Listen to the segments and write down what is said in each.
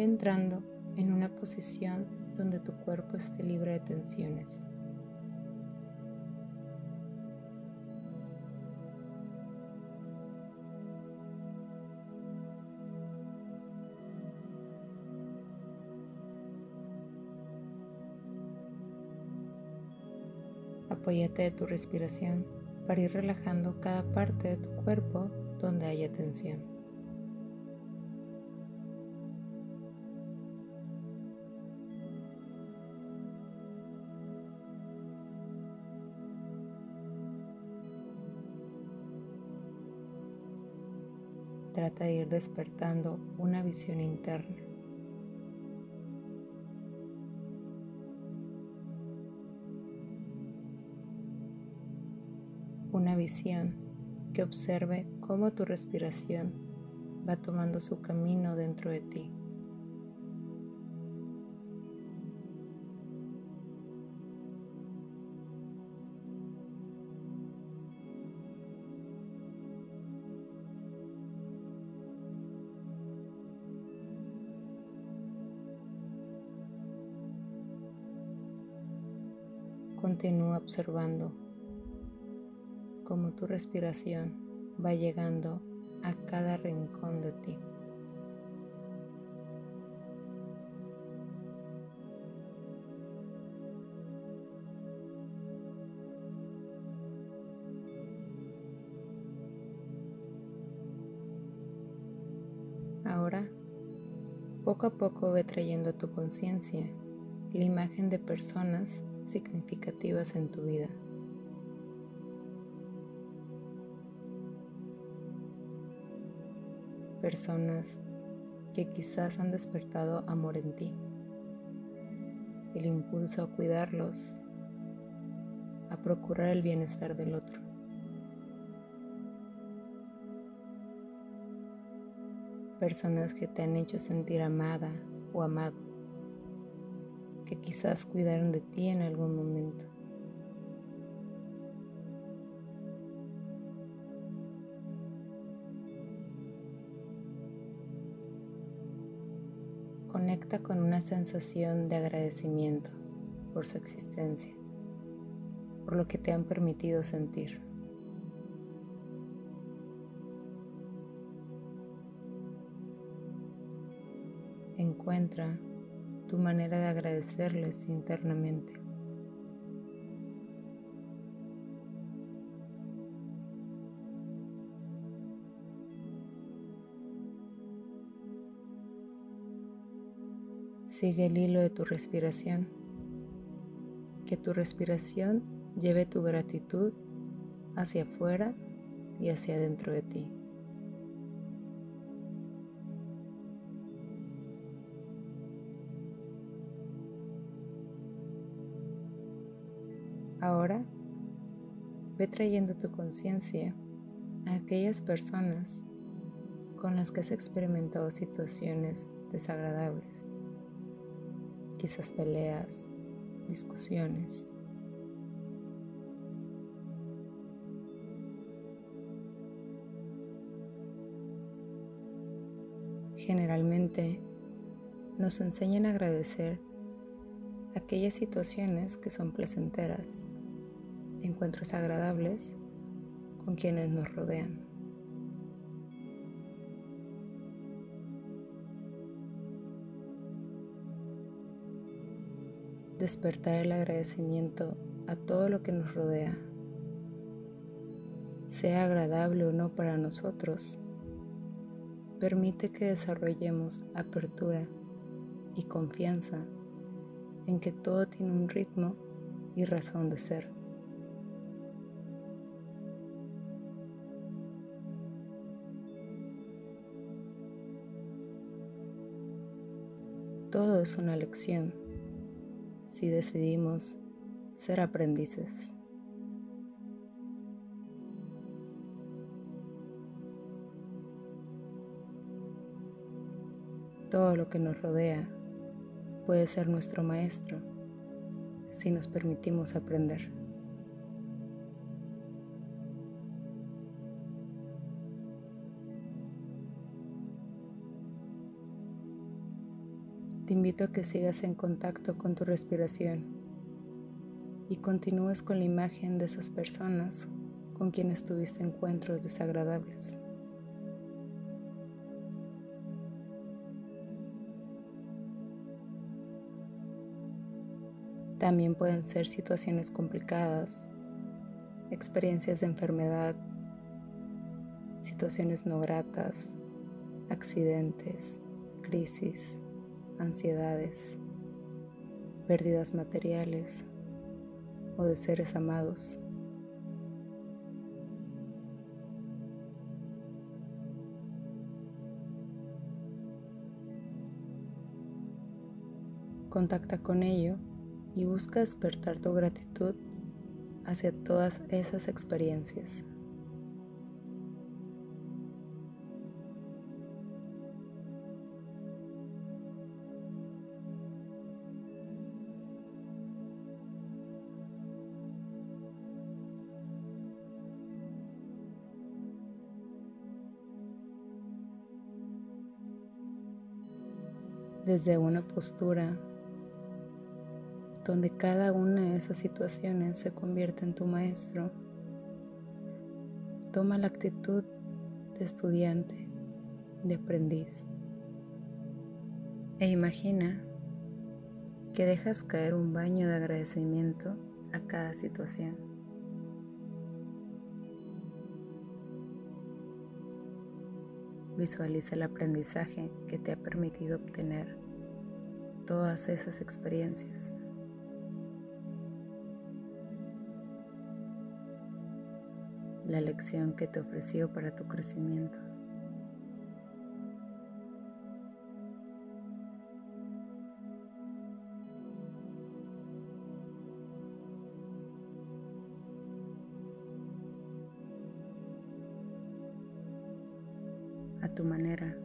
Entrando en una posición donde tu cuerpo esté libre de tensiones. Apóyate de tu respiración para ir relajando cada parte de tu cuerpo donde haya tensión. Trata de ir despertando una visión interna una visión que observe cómo tu respiración va tomando su camino dentro de ti. Continúa observando como tu respiración va llegando a cada rincón de ti. Ahora, poco a poco ve trayendo a tu conciencia la imagen de personas significativas en tu vida. personas que quizás han despertado amor en ti, el impulso a cuidarlos, a procurar el bienestar del otro. Personas que te han hecho sentir amada o amado, que quizás cuidaron de ti en algún momento. Conecta con una sensación de agradecimiento por su existencia, por lo que te han permitido sentir. Encuentra tu manera de agradecerles internamente. Sigue el hilo de tu respiración. Que tu respiración lleve tu gratitud hacia afuera y hacia adentro de ti. Ahora ve trayendo tu conciencia a aquellas personas con las que has experimentado situaciones desagradables quizás peleas, discusiones. Generalmente nos enseñan a agradecer aquellas situaciones que son placenteras, encuentros agradables con quienes nos rodean. despertar el agradecimiento a todo lo que nos rodea, sea agradable o no para nosotros, permite que desarrollemos apertura y confianza en que todo tiene un ritmo y razón de ser. Todo es una lección si decidimos ser aprendices. Todo lo que nos rodea puede ser nuestro maestro si nos permitimos aprender. te invito a que sigas en contacto con tu respiración y continúes con la imagen de esas personas con quienes tuviste encuentros desagradables. También pueden ser situaciones complicadas, experiencias de enfermedad, situaciones no gratas, accidentes, crisis, ansiedades, pérdidas materiales o de seres amados. Contacta con ello y busca despertar tu gratitud hacia todas esas experiencias. desde una postura donde cada una de esas situaciones se convierte en tu maestro. Toma la actitud de estudiante, de aprendiz. E imagina que dejas caer un baño de agradecimiento a cada situación. Visualiza el aprendizaje que te ha permitido obtener todas esas experiencias. La lección que te ofreció para tu crecimiento. A tu manera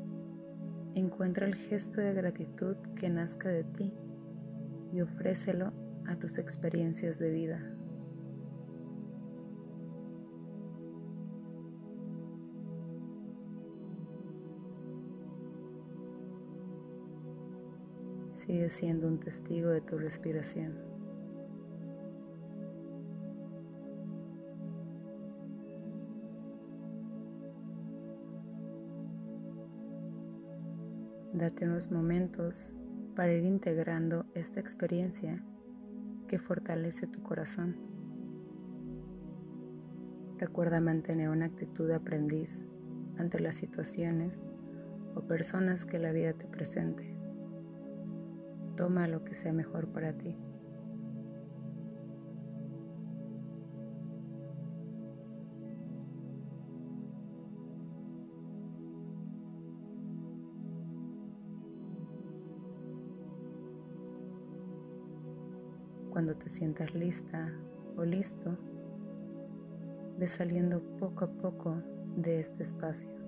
Encuentra el gesto de gratitud que nazca de ti y ofrécelo a tus experiencias de vida. Sigue siendo un testigo de tu respiración. Date unos momentos para ir integrando esta experiencia que fortalece tu corazón. Recuerda mantener una actitud de aprendiz ante las situaciones o personas que la vida te presente. Toma lo que sea mejor para ti. Cuando te sientas lista o listo, ve saliendo poco a poco de este espacio.